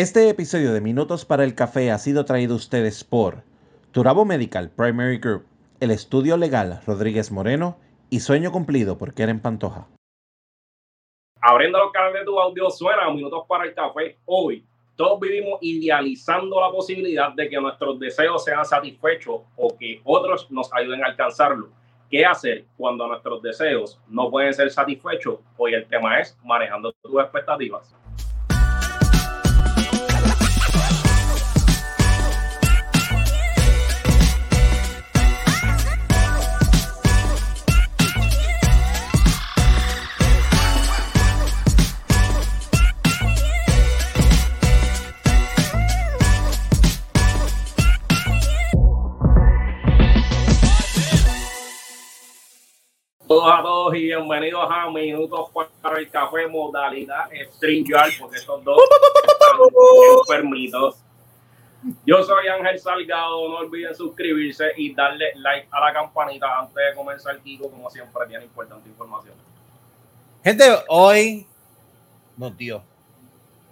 Este episodio de Minutos para el Café ha sido traído a ustedes por Turabo Medical Primary Group, el estudio legal Rodríguez Moreno y Sueño Cumplido por Keren Pantoja. Abriendo los canales de tu audio suena Minutos para el Café. Hoy todos vivimos idealizando la posibilidad de que nuestros deseos sean satisfechos o que otros nos ayuden a alcanzarlo. ¿Qué hacer cuando nuestros deseos no pueden ser satisfechos? Hoy el tema es manejando tus expectativas. Todos a todos y bienvenidos a Minutos para el Café modalidad StreamYard, porque estos dos están enfermitos. Yo soy Ángel Salgado, no olviden suscribirse y darle like a la campanita antes de comenzar Kiko, como siempre tiene importante información. Gente, hoy nos dio,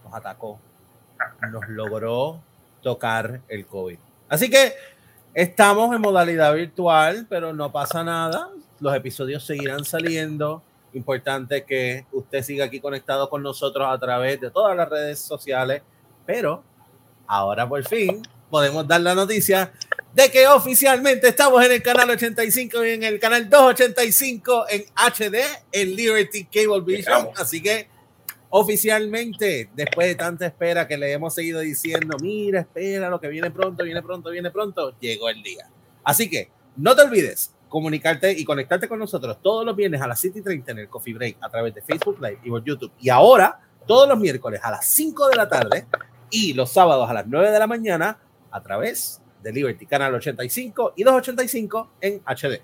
nos atacó, nos logró tocar el COVID. Así que estamos en modalidad virtual, pero no pasa nada los episodios seguirán saliendo. Importante que usted siga aquí conectado con nosotros a través de todas las redes sociales, pero ahora por fin podemos dar la noticia de que oficialmente estamos en el canal 85 y en el canal 285 en HD en Liberty Cable Vision. Así que oficialmente, después de tanta espera que le hemos seguido diciendo, mira, espera, lo que viene pronto, viene pronto, viene pronto, llegó el día. Así que no te olvides, comunicarte y conectarte con nosotros todos los viernes a las 7 y 30 en el Coffee Break a través de Facebook Live y por YouTube. Y ahora, todos los miércoles a las 5 de la tarde y los sábados a las 9 de la mañana a través de Liberty Canal 85 y 285 en HD.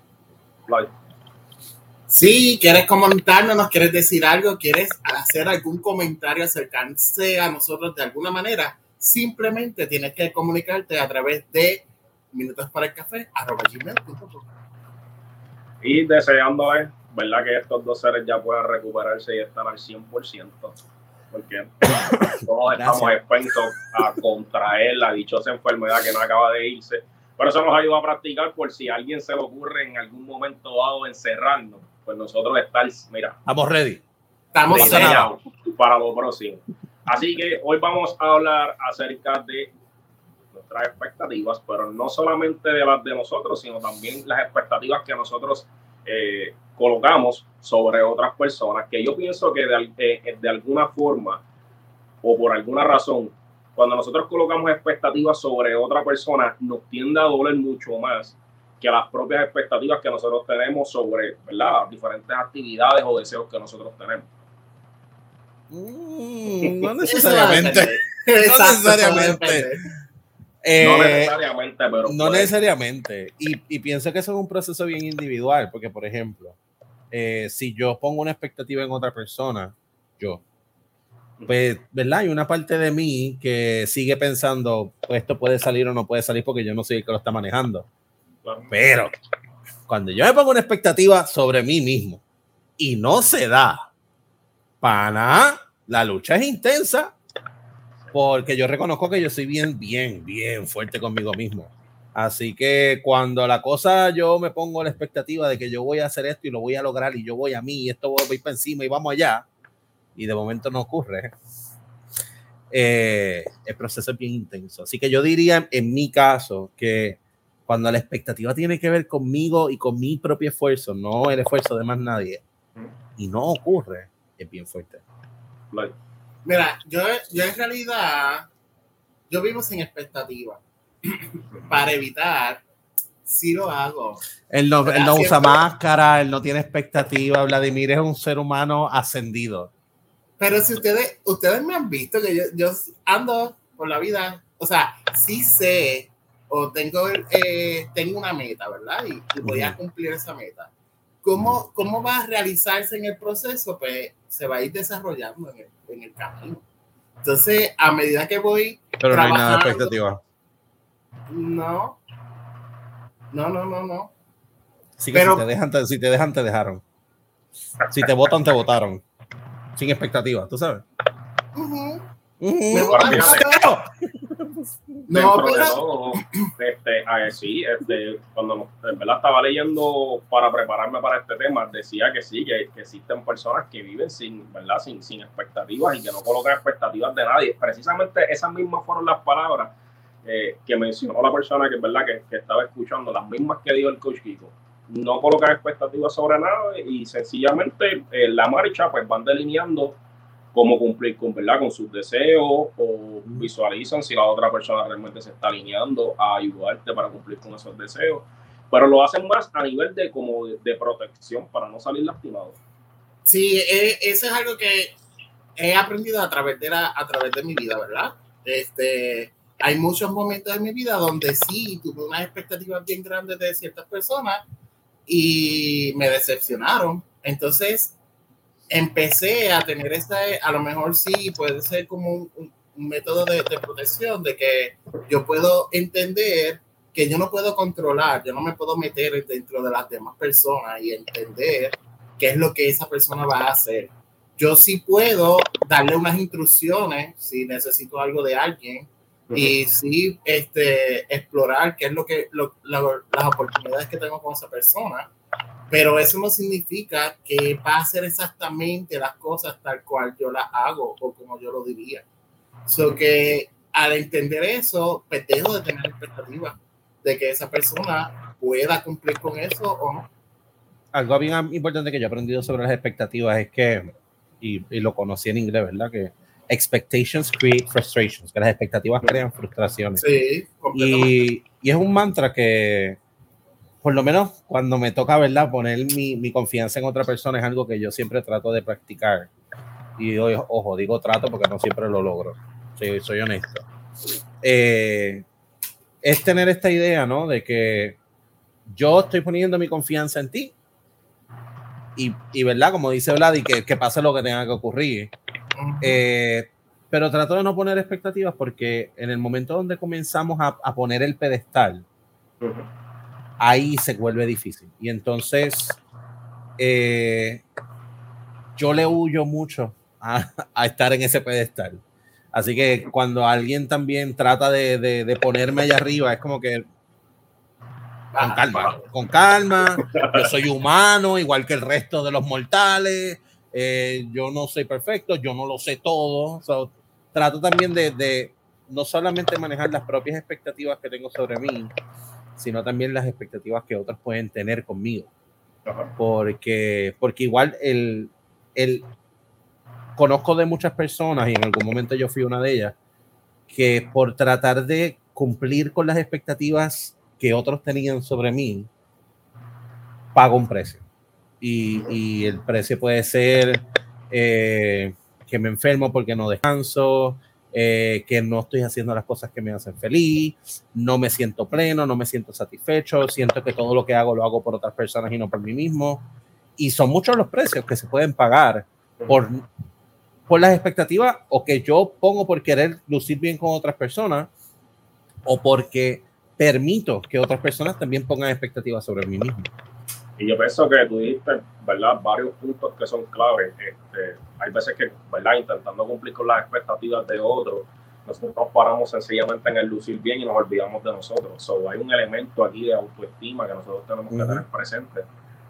Si quieres comentarnos, nos quieres decir algo, quieres hacer algún comentario, acercarse a nosotros de alguna manera, simplemente tienes que comunicarte a través de minutos para el café, arroba gmail.com y deseándole, ¿verdad? Que estos dos seres ya puedan recuperarse y estar al 100%, porque todos estamos expensos a contraer la dichosa enfermedad que no acaba de irse. Pero eso nos ayuda a practicar por si a alguien se le ocurre en algún momento dado encerrarnos, pues nosotros estar, mira. Estamos ready. Estamos para lo próximo. Así que hoy vamos a hablar acerca de nuestras expectativas, pero no solamente de las de nosotros, sino también las expectativas que nosotros eh, colocamos sobre otras personas, que yo pienso que de, eh, de alguna forma o por alguna razón, cuando nosotros colocamos expectativas sobre otra persona, nos tiende a doler mucho más que las propias expectativas que nosotros tenemos sobre ¿verdad? diferentes actividades o deseos que nosotros tenemos. Mm, no necesariamente. no necesariamente. Eh, no necesariamente, pero. No necesariamente. Y, pienso que eso es un proceso bien individual, porque, por ejemplo, eh, si yo pongo una expectativa en otra persona, yo, pues, ¿verdad? Hay una parte de mí que sigue pensando, pues, esto puede salir o no puede salir porque yo no soy el que lo está manejando. Pero cuando yo me pongo una expectativa sobre mí mismo y no se da, para la lucha es intensa porque yo reconozco que yo soy bien, bien, bien fuerte conmigo mismo. Así que cuando la cosa yo me pongo la expectativa de que yo voy a hacer esto y lo voy a lograr y yo voy a mí y esto voy, para encima y vamos allá, y de momento no ocurre, eh, el proceso es bien intenso. Así que yo diría en mi caso que cuando la expectativa tiene que ver conmigo y con mi propio esfuerzo, no el esfuerzo de más nadie, y no ocurre, es bien fuerte. Mira, yo, yo en realidad, yo vivo sin expectativa. Para evitar, si lo hago. Él no, él no usa máscara, él no tiene expectativa. Vladimir es un ser humano ascendido. Pero si ustedes, ustedes me han visto que yo, yo ando por la vida, o sea, sí sé o tengo, eh, tengo una meta, ¿verdad? Y, voy a cumplir esa meta. ¿Cómo, ¿Cómo va a realizarse en el proceso? Pues se va a ir desarrollando en el, en el camino. Entonces, a medida que voy. Pero no hay nada de expectativa. No. No, no, no, no. si, te dejan, si te dejan, te dejaron. Si te votan, te votaron. Sin expectativa, tú sabes. Pero fíjate, todo. No, dentro de pero todo, este, a ver, sí, este, cuando en verdad estaba leyendo para prepararme para este tema, decía que sí, que, que existen personas que viven sin, ¿verdad? Sin, sin expectativas y que no colocan expectativas de nadie. Precisamente esas mismas fueron las palabras eh, que mencionó la persona que, ¿verdad? Que, que estaba escuchando, las mismas que dijo el coach Kiko. No colocan expectativas sobre nada y sencillamente en la marcha pues van delineando cómo cumplir con, ¿verdad? con sus deseos o visualizan si la otra persona realmente se está alineando a ayudarte para cumplir con esos deseos. Pero lo hacen más a nivel de como de, de protección para no salir lastimado. Sí, eh, eso es algo que he aprendido a través de la, a través de mi vida, ¿verdad? Este, hay muchos momentos de mi vida donde sí tuve unas expectativas bien grandes de ciertas personas y me decepcionaron. Entonces empecé a tener esta, a lo mejor sí puede ser como un, un- un método de, de protección, de que yo puedo entender que yo no puedo controlar, yo no me puedo meter dentro de las demás personas y entender qué es lo que esa persona va a hacer. Yo sí puedo darle unas instrucciones si necesito algo de alguien y sí este, explorar qué es lo que lo- la- las oportunidades que tengo con esa persona. Pero eso no significa que va a hacer exactamente las cosas tal cual yo las hago o como yo lo diría. So que al entender eso, pues dejo de tener expectativas de que esa persona pueda cumplir con eso o no. Algo bien importante que yo he aprendido sobre las expectativas es que, y, y lo conocí en inglés, ¿verdad? Que expectations create frustrations, que las expectativas crean frustraciones. Sí, completamente. Y, y es un mantra que, por lo menos cuando me toca, ¿verdad? Poner mi, mi confianza en otra persona es algo que yo siempre trato de practicar. Y hoy, ojo, digo trato porque no siempre lo logro. Sí, soy honesto. Eh, es tener esta idea, ¿no? De que yo estoy poniendo mi confianza en ti. Y, y ¿verdad? Como dice Vlad, y que, que pase lo que tenga que ocurrir. Eh, pero trato de no poner expectativas porque en el momento donde comenzamos a, a poner el pedestal, ahí se vuelve difícil. Y entonces eh, yo le huyo mucho a, a estar en ese pedestal. Así que cuando alguien también trata de, de- de ponerme allá arriba, es como que con calma, con calma. Yo soy humano, igual que el resto de los mortales. eh, yo no soy perfecto, yo no lo sé todo. So, trato también de, de no solamente manejar las propias expectativas que tengo sobre mí, sino también las expectativas que otros pueden tener conmigo. Ajá. Porque, porque igual el, el conozco de muchas personas y en algún momento yo fui una de ellas que por tratar de cumplir con las expectativas que otros tenían sobre mí, pago un precio. Y, y el precio puede ser eh, que me enfermo porque no descanso, eh, que no estoy haciendo las cosas que me hacen feliz, no me siento pleno, no me siento satisfecho, siento que todo lo que hago lo hago por otras personas y no por mí mismo. Y son muchos los precios que se pueden pagar por, por las expectativas o que yo pongo por querer lucir bien con otras personas o porque permito que otras personas también pongan expectativas sobre mí mismo. Y yo pienso que tú dijiste, ¿verdad? Varios puntos que son claves. Este, hay veces que, ¿verdad? Intentando cumplir con las expectativas de otros, nosotros nos paramos sencillamente en el lucir bien y nos olvidamos de nosotros. So, hay un elemento aquí de autoestima que nosotros tenemos que Ujú. tener presente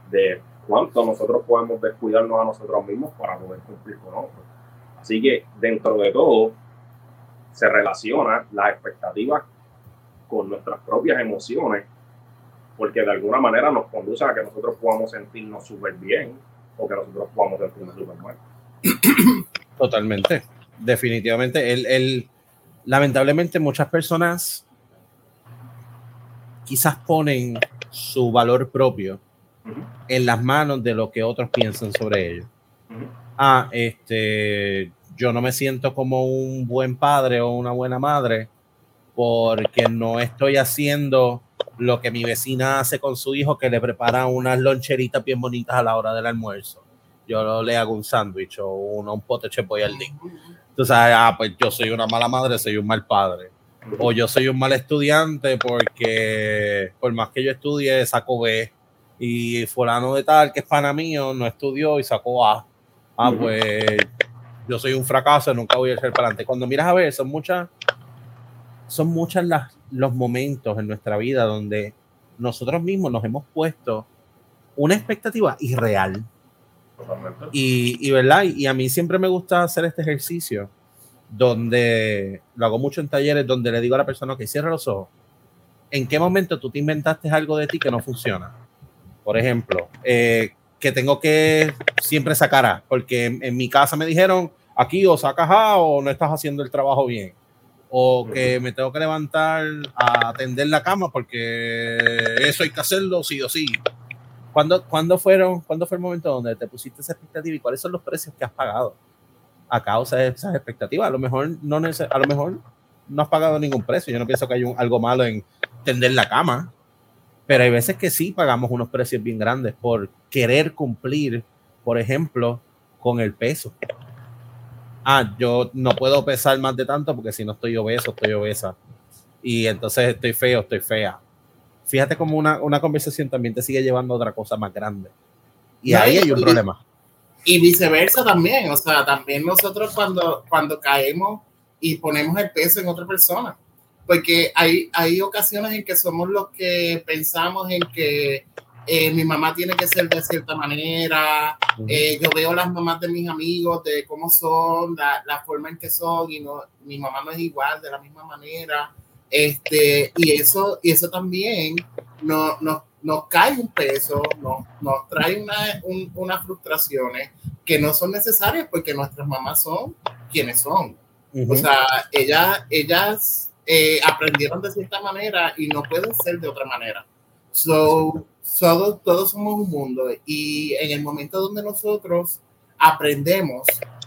de cuánto nosotros podemos descuidarnos a nosotros mismos para poder cumplir con otros. Así que dentro de todo se relaciona las expectativas con nuestras propias emociones porque de alguna manera nos conduce a que nosotros podamos sentirnos súper bien o que nosotros podamos sentirnos súper mal. Totalmente, definitivamente. El, el- lamentablemente muchas personas quizás ponen su valor propio en las manos de lo que otros piensan sobre ellos. Ah, este, yo no me siento como un buen padre o una buena madre porque no estoy haciendo lo que mi vecina hace con su hijo, que le prepara unas loncheritas bien bonitas a la hora del almuerzo. Yo le hago un sándwich o un, un pote. Tú sabes, ah, pues yo soy una mala madre, soy un mal padre. O yo soy un mal estudiante porque por más que yo estudie, saco B. Y fulano de tal, que es pana mío, no estudió y sacó A. Ah, pues yo soy un fracaso, nunca voy a ser para adelante. Cuando miras a ver, son muchas, son muchas las, los momentos en nuestra vida donde nosotros mismos nos hemos puesto una expectativa irreal. Y, y, ¿verdad? Y a mí siempre me gusta hacer este ejercicio donde lo hago mucho en talleres donde le digo a la persona que cierra los ojos. ¿En qué momento tú te inventaste algo de ti que no funciona? Por ejemplo, eh, que tengo que siempre sacar A, porque en, mi casa me dijeron aquí o sacas A o no estás haciendo el trabajo bien. O que me tengo que levantar a atender la cama porque eso hay que hacerlo sí o sí. ¿Cuándo, ¿cuándo, fueron, ¿Cuándo fue el momento donde te pusiste esa expectativa y cuáles son los precios que has pagado a causa de esas expectativas? A lo mejor no, a lo mejor no has pagado ningún precio. Yo no pienso que hay algo malo en tender la cama. Pero hay veces que sí pagamos unos precios bien grandes por querer cumplir, por ejemplo, con el peso. Ah, yo no puedo pesar más de tanto porque si no estoy obeso, estoy obesa. Y entonces estoy feo, estoy fea. Fíjate cómo una, una conversación también te sigue llevando a otra cosa más grande. Y ahí hay un problema. Y viceversa también. O sea, también nosotros cuando, cuando caemos y ponemos el peso en otra persona porque hay, hay ocasiones en que somos los que pensamos en que eh, mi mamá tiene que ser de cierta manera, eh, yo veo las mamás de mis amigos, de cómo son, la, la, forma en que son, y no, mi mamá no es igual, de la misma manera, este, y eso, y eso también nos, nos, nos cae un peso, nos, nos trae una, unas frustraciones que no son necesarias porque nuestras mamás son quienes son. O sea, ellas, ellas eh, aprendieron de cierta manera y no pueden ser de otra manera. So, todos somos un mundo y en el momento donde nosotros aprendemos,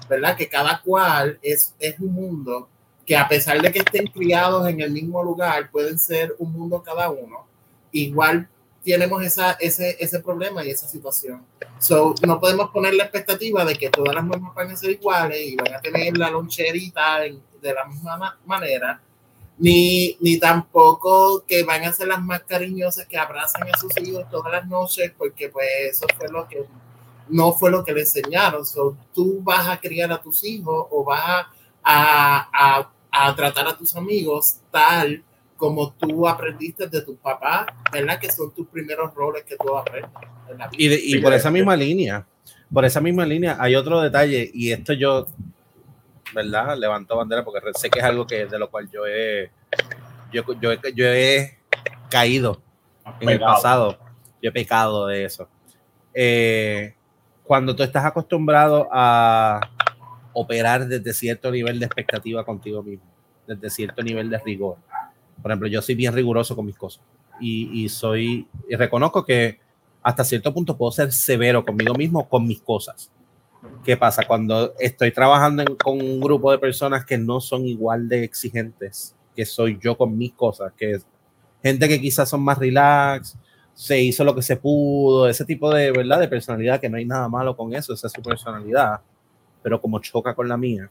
¿verdad? Que cada cual es, es un mundo que a pesar de que estén criados en el mismo lugar, pueden ser un mundo cada uno. Igual tenemos esa, ese, ese problema y esa situación. So, no podemos poner la expectativa de que todas las mamás van a ser iguales y van a tener la loncherita de la misma manera ni, ni tampoco que van a ser las más cariñosas que abrazan a sus hijos todas las noches, porque pues eso fue lo que no fue lo que le enseñaron. So, tú vas a criar a tus hijos o vas a, a, a, tratar a tus amigos tal como tú aprendiste de tus papás, ¿verdad? Que son tus primeros roles que tú aprendes. Y, y por esa misma línea, por esa misma línea, hay otro detalle, y esto yo ¿verdad? Levanto bandera porque sé que es algo que de lo cual yo he, yo, yo, yo he caído en el pasado. Yo he pecado de eso. Eh, cuando tú estás acostumbrado a operar desde cierto nivel de expectativa contigo mismo, desde cierto nivel de rigor. Por ejemplo, yo soy bien riguroso con mis cosas y, y soy, y reconozco que hasta cierto punto puedo ser severo conmigo mismo, con mis cosas. ¿Qué pasa? Cuando estoy trabajando con un grupo de personas que no son igual de exigentes que soy yo con mis cosas, que es gente que quizás son más relax, se hizo lo que se pudo, ese tipo de, ¿verdad? De personalidad, que no hay nada malo con eso, esa es su personalidad, pero como choca con la mía,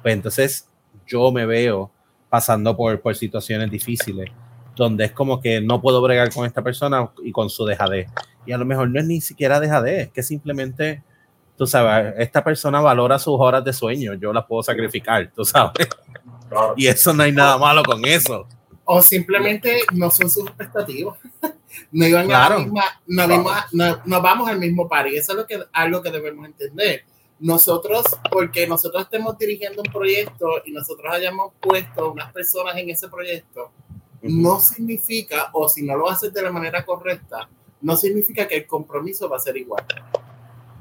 pues entonces yo me veo pasando por, por situaciones difíciles, donde es como que no puedo bregar con esta persona y con su dejadez. Y a lo mejor no es ni siquiera dejadez, es que simplemente tú sabes, esta persona valora sus horas de sueño, yo las puedo sacrificar, tú sabes. Y eso no hay nada malo con eso. O simplemente no son sus expectativas. no iban a la misma, no, no, vamos al mismo par y eso es lo que, algo que debemos entender. Nosotros, porque nosotros estemos dirigiendo un proyecto y nosotros hayamos puesto unas personas en ese proyecto, no significa, o si no lo haces de la manera correcta, no significa que el compromiso va a ser igual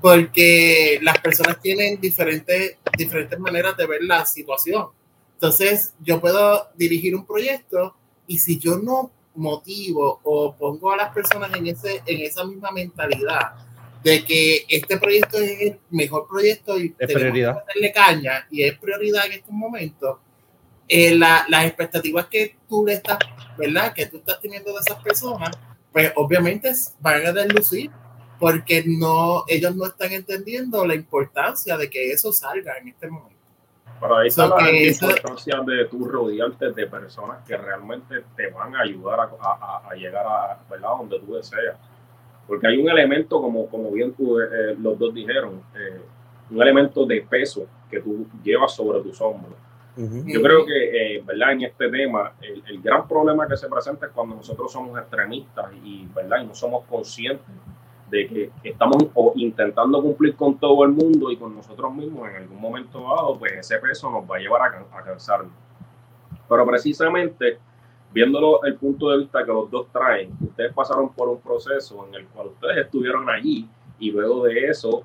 porque las personas tienen diferentes, diferentes maneras de ver la situación. Entonces, yo puedo dirigir un proyecto y si yo no motivo o pongo a las personas en, ese, en esa misma mentalidad de que este proyecto es el mejor proyecto y es prioridad. meterle caña y es prioridad en estos momentos, eh, la, las expectativas que tú le estás, ¿verdad? Que tú estás teniendo de esas personas, pues obviamente van a deslucir porque no, ellos no están entendiendo la importancia de que eso salga en este momento. Pero ahí está la importancia de tú rodearte de personas que realmente te van a ayudar a, a, llegar a ¿verdad? donde tú deseas. Porque hay un elemento, como, como bien tú, eh, los dos dijeron, eh, un elemento de peso que tú llevas sobre tus hombros. Yo creo que, eh, ¿verdad? En este tema, el, el, gran problema que se presenta es cuando nosotros somos extremistas y, ¿verdad? Y no somos conscientes de que estamos intentando cumplir con todo el mundo y con nosotros mismos en algún momento dado, pues ese peso nos va a llevar a, a cansarnos. Pero precisamente, viéndolo el punto de vista que los dos traen, ustedes pasaron por un proceso en el cual ustedes estuvieron allí y luego de eso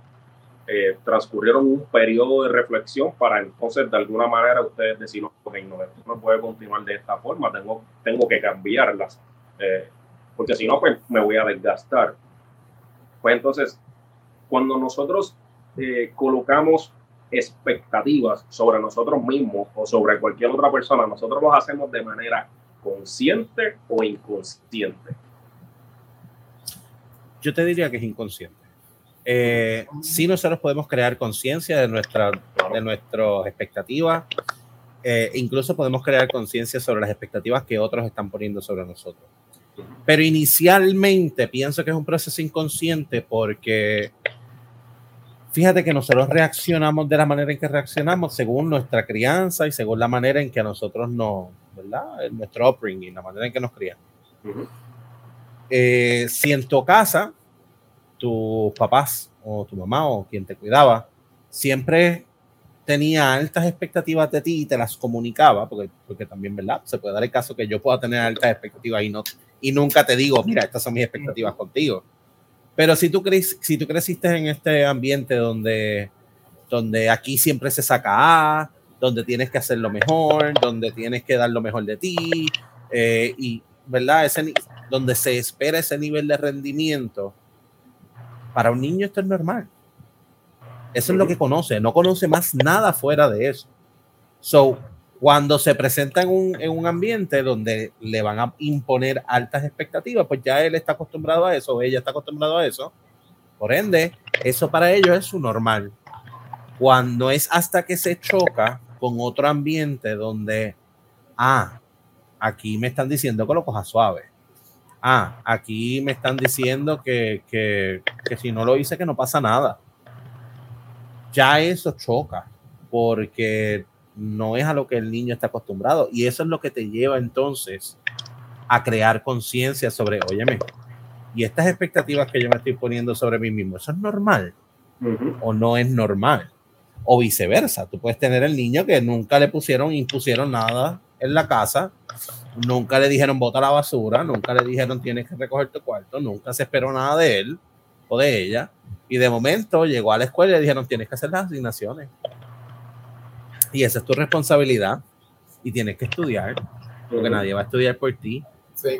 eh, transcurrieron un periodo de reflexión para entonces de alguna manera ustedes decir, ok, no, esto no puede continuar de esta forma, tengo, tengo que cambiarlas, eh, porque si no, pues me voy a desgastar. Pues entonces, cuando nosotros eh, colocamos expectativas sobre nosotros mismos o sobre cualquier otra persona, nosotros los hacemos de manera consciente o inconsciente. Yo te diría que es inconsciente eh, sí nosotros podemos crear conciencia de, nuestra, de nuestras expectativas, eh, incluso podemos crear conciencia sobre las expectativas que otros están poniendo sobre nosotros. Pero inicialmente pienso que es un proceso inconsciente porque fíjate que nosotros reaccionamos de la manera en que reaccionamos según nuestra crianza y según la manera en que nosotros nos, ¿verdad? Nuestro upbringing, la manera en que nos crían. Eh, si en tu casa tus papás o tu mamá o quien te cuidaba siempre tenía altas expectativas de ti y te las comunicaba, porque, porque también, ¿verdad? Se puede dar el caso que yo pueda tener altas expectativas y, no, y nunca te digo, mira, estas son mis expectativas contigo. Pero si tú, crees, si tú creciste en este ambiente donde, donde aquí siempre se saca A, donde tienes que hacer lo mejor, donde tienes que dar lo mejor de ti, eh, y, ¿verdad? Ese, donde se espera ese nivel de rendimiento, para un niño esto es normal. Eso es lo que conoce, no conoce más nada fuera de eso. So, cuando se presenta en un, en un, ambiente donde le van a imponer altas expectativas, pues ya él está acostumbrado a eso, ella está acostumbrado a eso. Por ende, eso para ellos es su normal. Cuando es hasta que se choca con otro ambiente donde, ah, aquí me están diciendo que lo coja suave ah, aquí me están diciendo que, que, que si no lo hice, que no pasa nada. Ya eso choca, porque no es a lo que el niño está acostumbrado. Y eso es lo que te lleva entonces a crear conciencia sobre, óyeme, y estas expectativas que yo me estoy poniendo sobre mí mismo, ¿eso es normal? ¿O no es normal? O viceversa, tú puedes tener el niño que nunca le pusieron, impusieron nada en la casa Nunca le dijeron bota la basura, nunca le dijeron tienes que recoger tu cuarto, nunca se esperó nada de él o de ella. Y de momento llegó a la escuela y le dijeron tienes que hacer las asignaciones. Y esa es tu responsabilidad y tienes que estudiar, porque nadie va a estudiar por ti.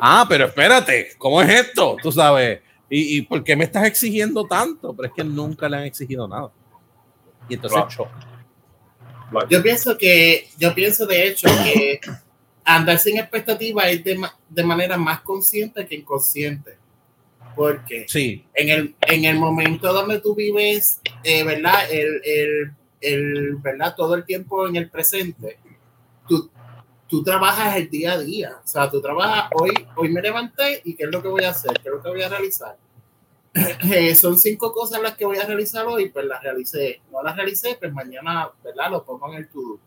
Ah, pero espérate, ¿cómo es esto? Tú sabes, ¿Y, ¿Y, por qué me estás exigiendo tanto? Pero es que nunca le han exigido nada. Y entonces choca. Yo pienso que, yo pienso de hecho que andar sin expectativa es de, de, manera más consciente que inconsciente. Porque sí. en, el, en el momento donde tú vives, eh, ¿verdad? El, el, el, ¿verdad? Todo el tiempo en el presente, tú, tú trabajas el día a día. O sea, tú trabajas hoy, hoy me levanté y ¿qué es lo que voy a hacer? ¿Qué es lo que voy a realizar? Eh, son cinco cosas las que voy a realizar hoy, pues las realicé. No las realicé, pues mañana, ¿verdad? Lo pongo en el to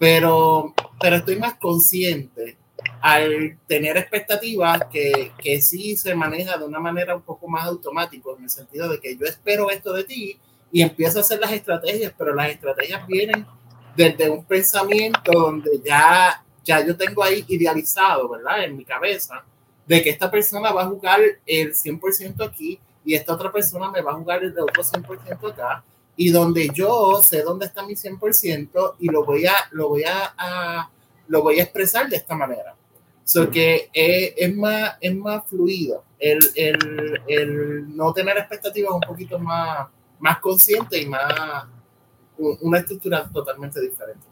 pero, pero estoy más consciente al tener expectativas que, que sí se maneja de una manera un poco más automática, en el sentido de que yo espero esto de ti y empiezo a hacer las estrategias, pero las estrategias vienen desde un pensamiento donde ya, ya yo tengo ahí idealizado, ¿verdad? En mi cabeza, de que esta persona va a jugar el 100% aquí y esta otra persona me va a jugar el otro 100% acá y donde yo sé dónde está mi 100% y lo voy a, lo voy a, lo voy a expresar de esta manera. So que es, es, más, es más fluido. El, el, el, no tener expectativas un poquito más, más consciente y más una estructura totalmente diferente.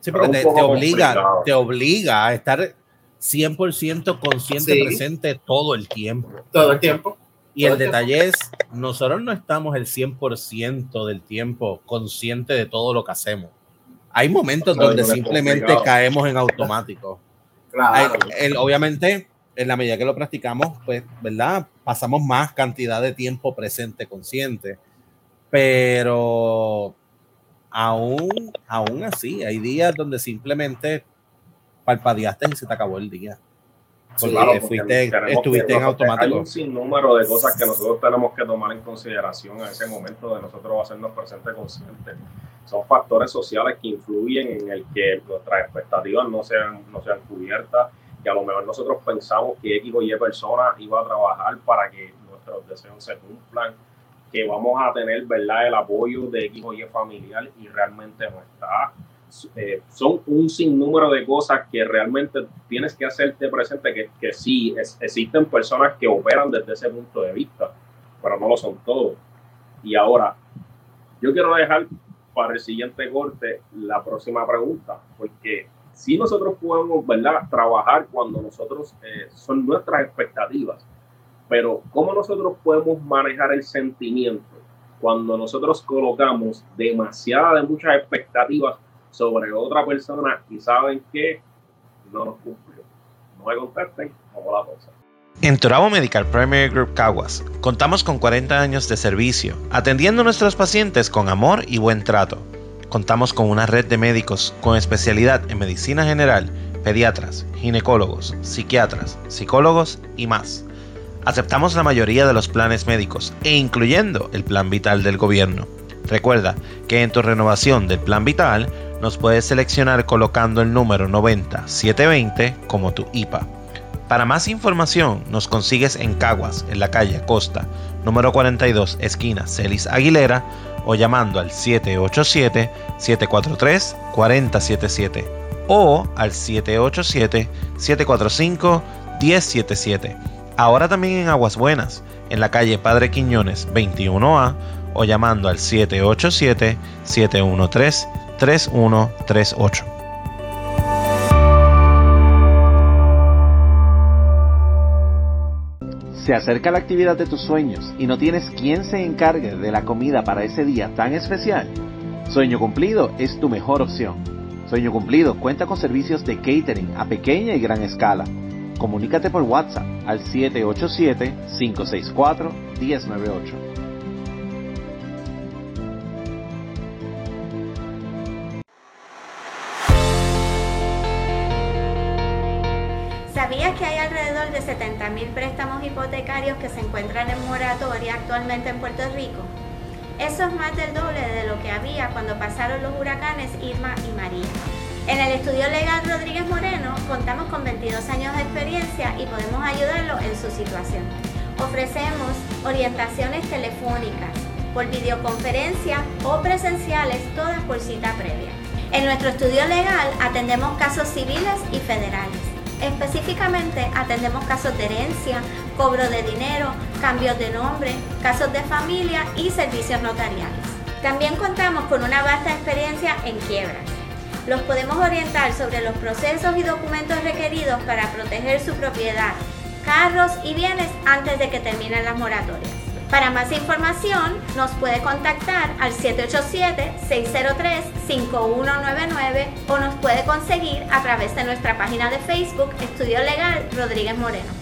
Sí, porque te, te, obliga, te obliga a estar 100% consciente, sí. presente todo el tiempo. Todo el tiempo. Y el detalle es, nosotros no estamos el 100% del tiempo consciente de todo lo que hacemos. Hay momentos donde simplemente caemos en automático. Claro. El, obviamente, en la medida que lo practicamos, pues, ¿verdad? Pasamos más cantidad de tiempo presente consciente. Pero aún, aún así, hay días donde simplemente palpadeaste y se te acabó el día. Porque fuiste, estuviste en automático. Hay un sinnúmero de cosas que nosotros tenemos que tomar en consideración en ese momento de nosotros hacernos presentes conscientes. Son factores sociales que influyen en el que nuestras expectativas no sean, no sean cubiertas, que a lo mejor nosotros pensamos que X o Y persona iba a trabajar para que nuestros deseos se cumplan, que vamos a tener ¿verdad? el apoyo de X Y familiar y realmente no está eh, son un sinnúmero de cosas que realmente tienes que hacerte presente que, que sí, existen personas que operan desde ese punto de vista, pero no lo son todos. Y ahora, yo quiero dejar para el siguiente corte la próxima pregunta, porque si nosotros podemos, ¿verdad?, trabajar cuando nosotros eh, son nuestras expectativas, pero ¿cómo nosotros podemos manejar el sentimiento cuando nosotros colocamos demasiadas de muchas expectativas sobre otra persona y saben que no nos cumplió. No me contesten, como la cosa. En Turabo Medical Primary Group Caguas contamos con 40 años de servicio, atendiendo a nuestros pacientes con amor y buen trato. Contamos con una red de médicos con especialidad en medicina general, pediatras, ginecólogos, psiquiatras, psicólogos y más. Aceptamos la mayoría de los planes médicos e incluyendo el plan vital del gobierno. Recuerda que en tu renovación del plan vital nos puedes seleccionar colocando el número 90720 como tu IPA. Para más información nos consigues en Caguas, en la calle Costa, número 42, esquina Celis Aguilera, o llamando al 787-743-4077 o al 787-745-1077. Ahora también en Aguas Buenas, en la calle Padre Quiñones 21A o llamando al 787-713 3138. Se acerca la actividad de tus sueños y no tienes quien se encargue de la comida para ese día tan especial. Sueño Cumplido es tu mejor opción. Sueño Cumplido cuenta con servicios de catering a pequeña y gran escala. Comunícate por WhatsApp al 787-564-1098. ¿Sabías que hay alrededor de 70.000 préstamos hipotecarios que se encuentran en moratoria actualmente en Puerto Rico? Eso es más del doble de lo que había cuando pasaron los huracanes Irma y María. En el estudio legal Rodríguez Moreno contamos con 22 años de experiencia y podemos ayudarlo en su situación. Ofrecemos orientaciones telefónicas, por videoconferencia o presenciales, todas por cita previa. En nuestro estudio legal atendemos casos civiles y federales. Específicamente atendemos casos de herencia, cobro de dinero, cambios de nombre, casos de familia y servicios notariales. También contamos con una vasta experiencia en quiebras. Los podemos orientar sobre los procesos y documentos requeridos para proteger su propiedad, carros y bienes antes de que terminen las moratorias. Para más información, nos puede contactar al 787-603-5199 o nos puede conseguir a través de nuestra página de Facebook Estudio Legal Rodríguez Moreno.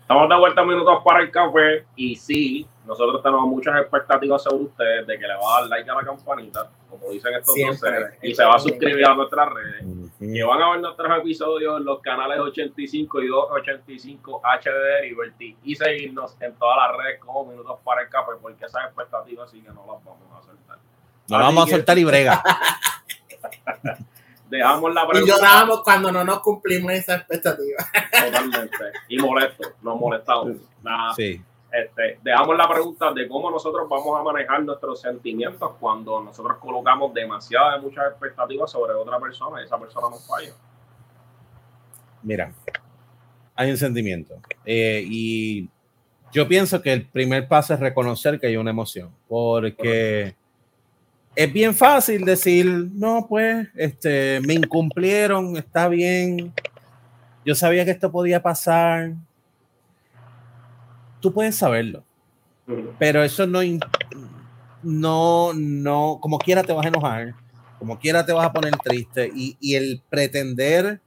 Estamos de vuelta minutos para el café y sí, nosotros tenemos muchas expectativas sobre ustedes de que le va a dar like a la campanita, como dicen estos dos seres, y se va a suscribir a nuestras redes. Que van a ver nuestros episodios en los canales 85 y 285 HD Liberty y seguirnos en todas las redes como Minutos para el Café, porque esas expectativas sí que no las vamos a soltar. No vamos a soltar y brega. Dejamos la pregunta. Y lloramos cuando no nos cumplimos esa expectativa. Totalmente. Y molesto, nos molestamos. Nada. Sí. Este, dejamos la pregunta de cómo nosotros vamos a manejar nuestros sentimientos cuando nosotros colocamos demasiadas, muchas expectativas sobre otra persona y esa persona nos falla. Mira, hay un sentimiento. Eh, y yo pienso que el primer paso es reconocer que hay una emoción, porque es bien fácil decir, no, pues, este, me incumplieron, está bien, yo sabía que esto podía pasar, tú puedes saberlo, pero eso no, no, no, como quiera te vas a enojar, como quiera te vas a poner triste y, y el pretender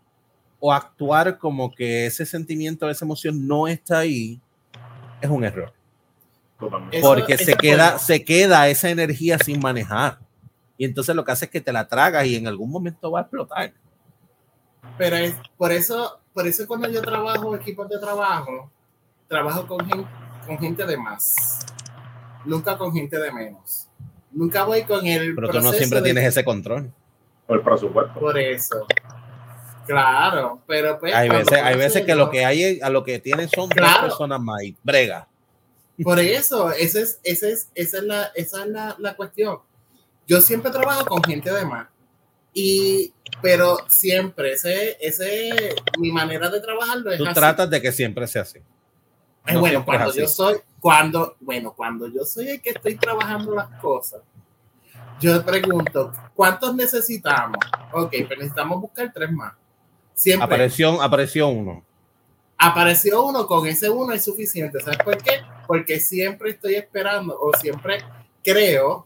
o actuar como que ese sentimiento, esa emoción no está ahí, es un error. Totalmente. Porque Eso- se eso queda, bueno. se queda esa energía sin manejar. Y entonces lo que hace es que te la tragas y en algún momento va a explotar. Pero es por eso, por eso cuando yo trabajo equipos de trabajo, trabajo con gente, con gente de más, nunca con gente de menos. Nunca voy con el. Pero tú no siempre de- tienes ese control. Por el presupuesto. Por eso. Claro, pero pues. Hay veces, hay veces que lo que hay, a lo que tienen son dos Claro. personas más. y Brega. Por eso, esa es, esa es, esa es, la, esa es la, la cuestión. Yo siempre trabajo con gente de más. Y, pero siempre, ese, ese, mi manera de trabajarlo es Tú así. tratas de que siempre sea así. Eh, no bueno, cuando así. yo soy, cuando, bueno, cuando yo soy el que estoy trabajando las cosas, yo pregunto, ¿cuántos necesitamos? Ok, pero necesitamos buscar tres más. Siempre Apareció, apareció uno. apareció uno, con ese uno es suficiente. ¿Sabes por qué? Porque siempre estoy esperando o siempre creo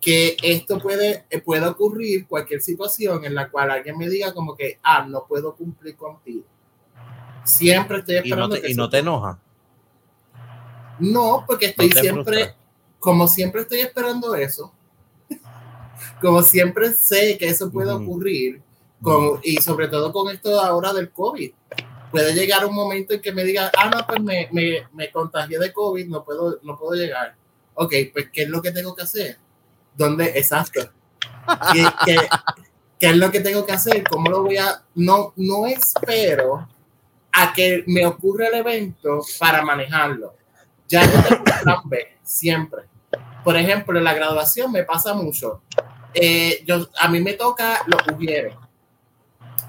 que esto puede, eh, puede ocurrir cualquier situación en la cual alguien me diga como que, ah, no puedo cumplir contigo. Siempre estoy Y no esperando te, que y no te enoja. No, porque estoy siempre, frustra. como siempre estoy esperando eso, como siempre sé que eso puede ocurrir, con, y sobre todo con esto ahora del COVID. Puede llegar un momento en que me diga, ah, no, pues me, me, me contagié de COVID, no puedo, no puedo llegar. Ok, pues, ¿qué es lo que tengo que hacer? ¿Dónde? Exacto. ¿Qué, qué, qué es lo que tengo que hacer? ¿Cómo lo voy a...? No, no espero a que me ocurra el evento para manejarlo. Ya un plan B, siempre. Por ejemplo, en la graduación me pasa mucho. Eh, yo, a mí me toca los ujieres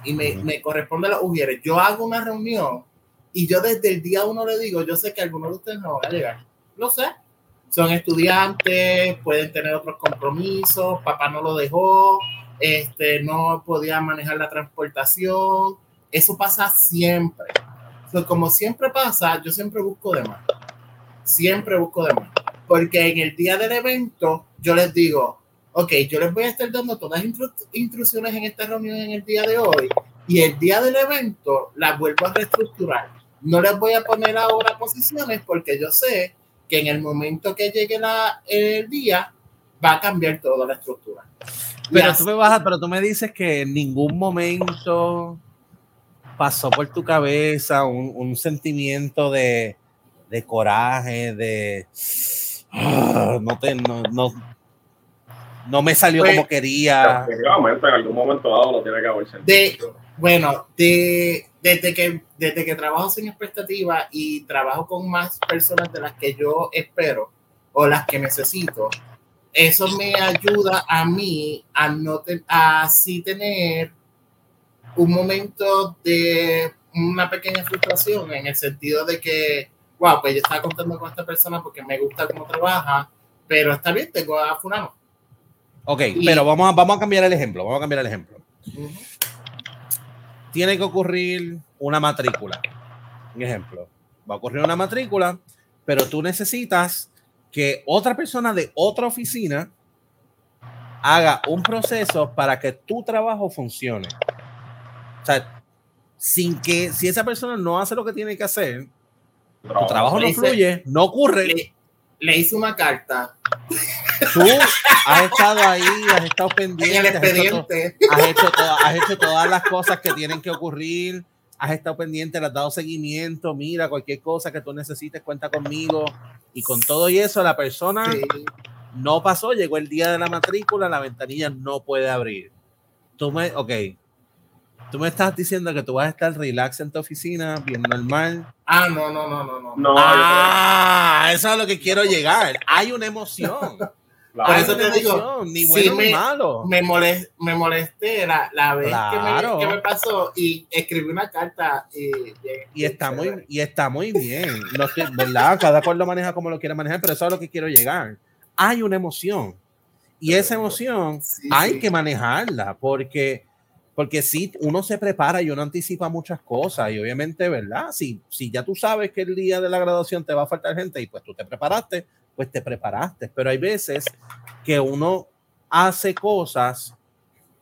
y me, me corresponde los ujieres. Yo hago una reunión y yo desde el día uno le digo, yo sé que algunos de ustedes no van a llegar. Lo sé. Son estudiantes, pueden tener otros compromisos, papá no lo dejó, este, no podía manejar la transportación. Eso pasa siempre. So, como siempre pasa, yo siempre busco de más. Siempre busco de más. Porque en el día del evento, yo les digo, ok, yo les voy a estar dando todas las instru- instrucciones en esta reunión en el día de hoy. Y el día del evento las vuelvo a reestructurar. No les voy a poner ahora posiciones porque yo sé que en el momento que llegue la, el día va a cambiar toda la estructura. Pero así- tú me vas a- pero tú me dices que en ningún momento pasó por tu cabeza un, un sentimiento de, de coraje, de "Ah, no te no, no, no me salió Pues- como quería. Definitivamente, en algún momento dado lo tiene que haber sentido. De, bueno, de, desde, que, desde que trabajo sin expectativa y trabajo con más personas de las que yo espero o las que necesito, eso me ayuda a mí a no te- a así tener un momento de una pequeña frustración en el sentido de que, wow, pues yo estaba contando con esta persona porque me gusta cómo trabaja, pero está bien, tengo a fulano. Ok, y- pero vamos a, vamos a cambiar el ejemplo. Vamos a cambiar el ejemplo. Ujú. Tiene que ocurrir una matrícula. Un ejemplo. Va a ocurrir una matrícula, pero tú necesitas que otra persona de otra oficina haga un proceso para que tu trabajo funcione. O sea, sin que, si esa persona no hace lo que tiene que hacer, tu trabajo no hice- fluye, no ocurre. Le, le hice una carta Tú has estado ahí, has estado pendiente, en el has hecho expediente. has hecho, to- has hecho todas las cosas que tienen que ocurrir, has estado pendiente, le has dado seguimiento, mira, cualquier cosa que tú necesites, cuenta conmigo. Y con todo y eso, la persona Sí. no pasó, llegó el día de la matrícula, la ventanilla no puede abrir. Tú me, ok, tú me estás diciendo que tú vas a estar relax en tu oficina, bien normal. Ah, no, no, no, no, no. No, Ah, eso es a lo que quiero llegar. Hay una emoción. la- Por eso te digo, ni sí bueno ni me- malo. Me, molest, me molesté la, la vez Claro. que, me, que me pasó y escribí una carta y, Y está muy, y está muy bien. No estoy- ¿verdad? Cada cual lo maneja como lo quiere manejar, pero eso es a lo que quiero llegar. Hay una emoción. Y esa emoción Sí, hay sí. que manejarla porque, porque si uno se prepara y uno anticipa muchas cosas y obviamente, ¿verdad? Si, si ya tú sabes que el día de la graduación te va a faltar gente y pues tú te preparaste, pues te preparaste. Pero hay veces que uno hace cosas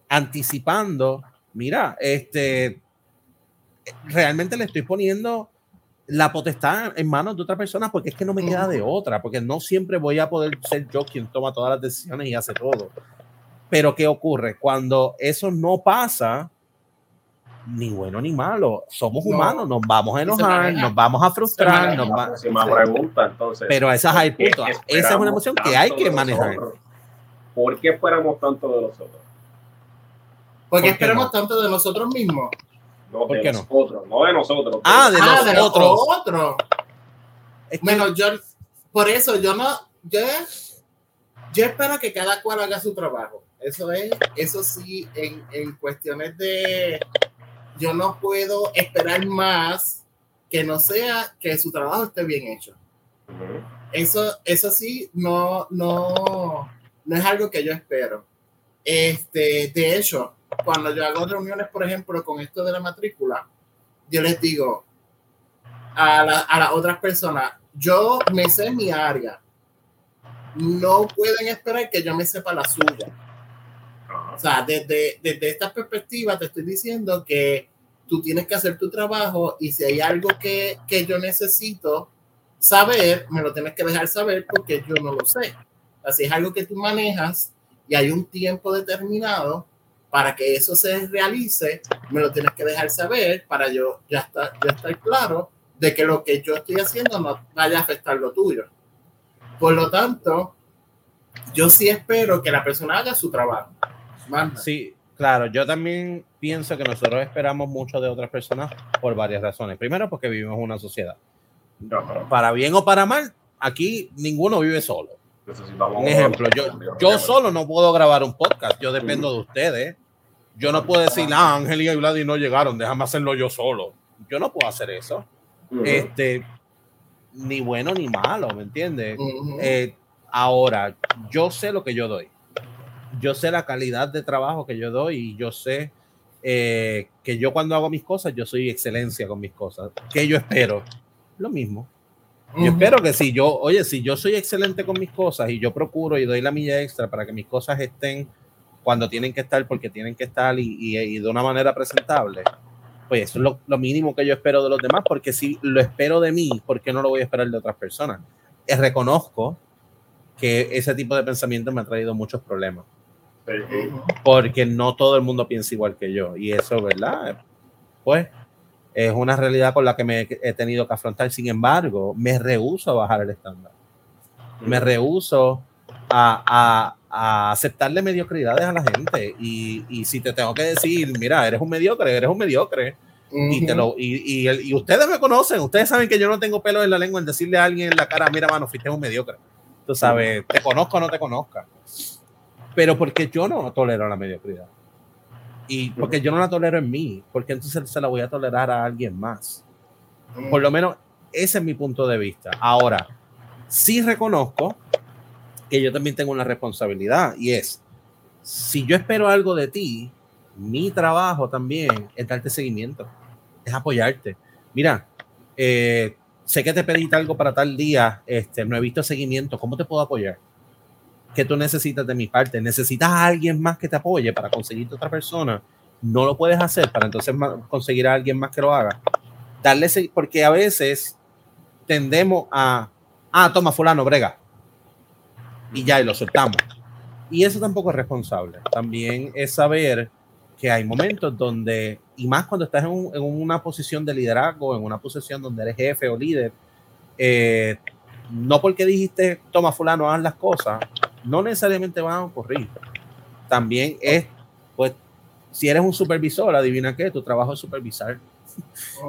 anticipando, mira, este, realmente le estoy poniendo la potestad en manos de otra persona porque es que no me queda de otra, porque no siempre voy a poder ser yo quien toma todas las decisiones y hace todo. Pero ¿qué ocurre? Cuando eso no pasa, ni bueno ni malo, somos humanos, nos vamos a enojar, nos vamos a frustrar, nos va... pregunta, entonces, pero esa es el punto, esa es una emoción que hay que manejar. ¿Por qué esperamos tanto de nosotros? ¿Por qué esperamos tanto de nosotros mismos? No, ¿Por de qué nosotros, no? no de nosotros. Ah, de, ah, de nosotros. Otro. Bueno, yo, por eso yo no, yo, yo espero que cada cual haga su trabajo. Eso es, eso sí, en, en cuestiones de, yo no puedo esperar más que no sea que su trabajo esté bien hecho. Eso, eso sí, no, no, no es algo que yo espero. Este, de hecho, cuando yo hago reuniones, por ejemplo, con esto de la matrícula, yo les digo a, a las otras personas, yo me sé mi área. No pueden esperar que yo me sepa la suya. O sea, desde, desde esta perspectiva te estoy diciendo que tú tienes que hacer tu trabajo y si hay algo que, que yo necesito saber, me lo tienes que dejar saber porque yo no lo sé. Así es algo que tú manejas y hay un tiempo determinado para que eso se realice, me lo tienes que dejar saber para yo ya estar, ya estar claro de que lo que yo estoy haciendo no vaya a afectar lo tuyo. Por lo tanto, yo sí espero que la persona haga su trabajo. Sí, claro, yo también pienso que nosotros esperamos mucho de otras personas por varias razones. Primero, porque vivimos en una sociedad. Para bien o para mal, aquí ninguno vive solo. Un ejemplo, yo, yo solo no puedo grabar un podcast, yo dependo de ustedes. Yo no puedo decir, ah, Ángel y Vladi no llegaron, déjame hacerlo yo solo. Yo no puedo hacer eso. Este, ni bueno ni malo, ¿me entiendes? Eh, ahora, yo sé lo que yo doy yo sé la calidad de trabajo que yo doy y yo sé eh, que yo cuando hago mis cosas, yo soy excelencia con mis cosas. ¿Qué yo espero? Lo mismo. Yo espero que si yo, oye, si yo soy excelente con mis cosas y yo procuro y doy la milla extra para que mis cosas estén cuando tienen que estar, porque tienen que estar y, de una manera presentable, pues eso es lo, lo, mínimo que yo espero de los demás, porque si lo espero de mí, ¿por qué no lo voy a esperar de otras personas? Eh, reconozco que ese tipo de pensamiento me ha traído muchos problemas porque no todo el mundo piensa igual que yo. Y eso, ¿verdad? Pues es una realidad con la que me he tenido que afrontar. Sin embargo, me rehuso a bajar el estándar. Me rehuso a, a, aceptarle mediocridades a la gente. Y, y, si te tengo que decir, mira, eres un mediocre, eres un mediocre. y, te lo, y, y, ustedes me conocen, ustedes saben que yo no tengo pelo en la lengua en decirle a alguien en la cara, mira, mano, fuiste un mediocre. Tú sabes, te conozco o no te conozca pero porque yo no tolero la mediocridad. Y porque yo no la tolero en mí, porque entonces se la voy a tolerar a alguien más. Por lo menos ese es mi punto de vista. Ahora, sí reconozco que yo también tengo una responsabilidad y es, si yo espero algo de ti, mi trabajo también es darte seguimiento, es apoyarte. Mira, eh, sé que te pedí algo para tal día, este, no he visto seguimiento, ¿cómo te puedo apoyar? Que tú necesitas de mi parte, necesitas a alguien más que te apoye para conseguirte otra persona, no lo puedes hacer para entonces conseguir a alguien más que lo haga. Darle porque a veces tendemos a, ah, toma fulano, brega. Y ya, y lo soltamos. Y eso tampoco es responsable. También es saber que hay momentos donde, y más cuando estás en, una posición de liderazgo, en una posición donde eres jefe o líder, eh, no porque dijiste, toma fulano, haz las cosas, no necesariamente van a ocurrir. También es, pues, si eres un supervisor, adivina qué, tu trabajo es supervisar.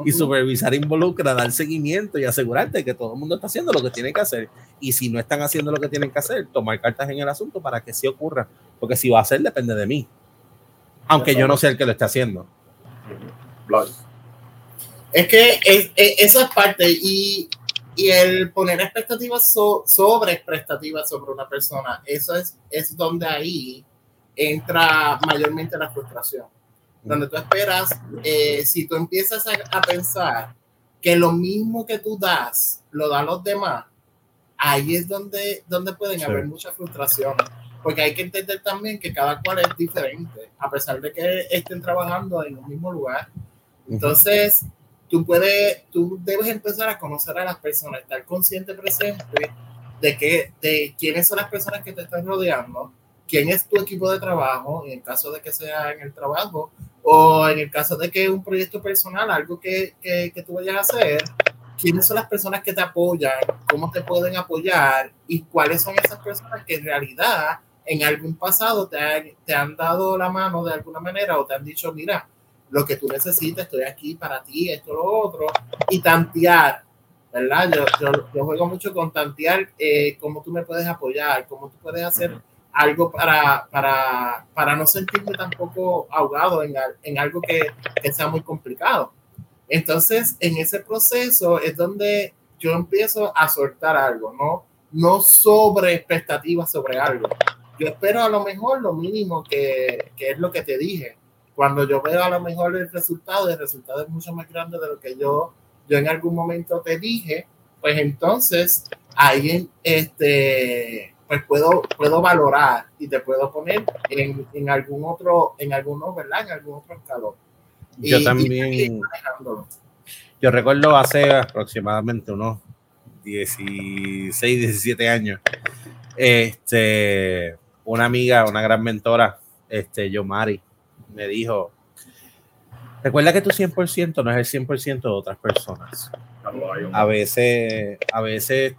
Y supervisar involucra dar seguimiento y asegurarte que todo el mundo está haciendo lo que tiene que hacer. Y si no están haciendo lo que tienen que hacer, tomar cartas en el asunto para que sí ocurra. Porque si va a hacer, depende de mí. Aunque yo no sea el que lo esté haciendo. Es que es, esa es parte. Y y el poner expectativas sobre expectativas sobre una persona, eso es, es donde ahí entra mayormente la frustración. Donde tú esperas, eh, si tú empiezas a, pensar que lo mismo que tú das, lo dan los demás, ahí es donde, donde pueden haber mucha frustración. Porque hay que entender también que cada cual es diferente, a pesar de que estén trabajando en un mismo lugar. Entonces, tú puedes, tú debes empezar a conocer a las personas, estar consciente, presente de que, de quiénes son las personas que te están rodeando, quién es tu equipo de trabajo, en el caso de que sea en el trabajo, o en el caso de que un proyecto personal, algo que, que, que tú vayas a hacer, quiénes son las personas que te apoyan, cómo te pueden apoyar y cuáles son esas personas que en realidad en algún pasado te han, te han dado la mano de alguna manera o te han dicho, mira, lo que tú necesitas, estoy aquí para ti, esto, lo otro, y tantear, ¿verdad? Yo, yo, yo juego mucho con tantear eh, cómo tú me puedes apoyar, cómo tú puedes hacer algo para, para, para no sentirme tampoco ahogado en, en algo que, que sea muy complicado. Entonces, en ese proceso es donde yo empiezo a soltar algo, ¿no? No sobre expectativas sobre algo. Yo espero a lo mejor lo mínimo que, que es lo que te dije. Cuando yo veo a lo mejor el resultado, el resultado es mucho más grande de lo que yo, yo en algún momento te dije, pues entonces ahí este, pues puedo, puedo valorar y te puedo poner en, en algún otro, en alguno, ¿verdad? En algún otro escalón. Yo y, también. Y yo recuerdo hace aproximadamente unos 16, 17 años, este, una amiga, una gran mentora, este, Yomari, me dijo, recuerda que tu 100% no es el 100% de otras personas. A veces, a veces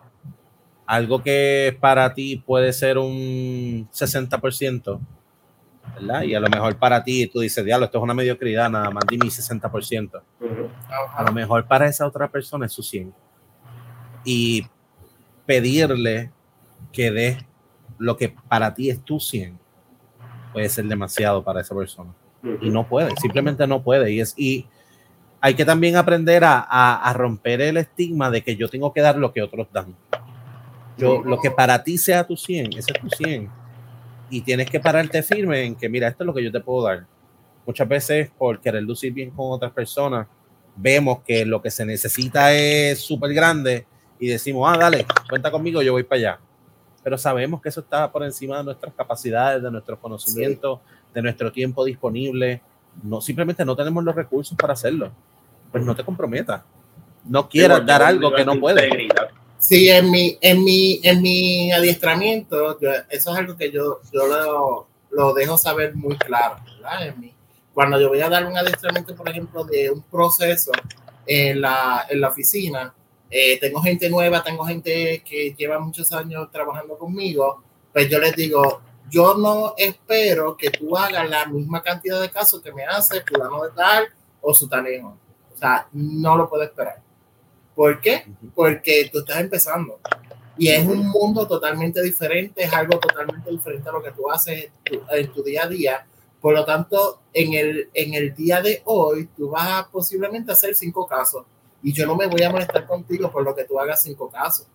algo que para ti puede ser un 60%, ¿verdad? Y a lo mejor para ti tú dices, diablo, esto es una mediocridad, nada más di mi 60%. A lo mejor para esa otra persona es su 100. Y pedirle que dé lo que para ti es tu 100 puede ser demasiado para esa persona. Y no puede, simplemente no puede. Y, es, y hay que también aprender a, a, a romper el estigma de que yo tengo que dar lo que otros dan. Yo, lo que para ti sea tu 100, ese es tu 100 y tienes que pararte firme en que, mira, esto es lo que yo te puedo dar. Muchas veces, por querer lucir bien con otras personas, vemos que lo que se necesita es súper grande y decimos, ah, dale, cuenta conmigo, yo voy para allá. Pero sabemos que eso está por encima de nuestras capacidades, de nuestros conocimientos, sí. De nuestro tiempo disponible. No, simplemente no tenemos los recursos para hacerlo. Pues no te comprometas. No quieras dar algo que no puedes. Sí, en mi, en mi, en mi adiestramiento, yo, eso es algo que yo, yo lo, lo dejo saber muy claro, ¿verdad? En mi, cuando yo voy a dar un adiestramiento, por ejemplo, de un proceso en la, en la oficina, eh, tengo gente nueva, tengo gente que lleva muchos años trabajando conmigo, pues yo les digo, yo no espero que tú hagas la misma cantidad de casos que me hace fulano de tal o su tanejo. O sea, no lo puedo esperar. ¿Por qué? Porque tú estás empezando. Y es un mundo totalmente diferente, es algo totalmente diferente a lo que tú haces en tu, en tu día a día. Por lo tanto, en el, en el día de hoy, tú vas a posiblemente hacer cinco casos. Y yo no me voy a molestar contigo por lo que tú hagas cinco casos.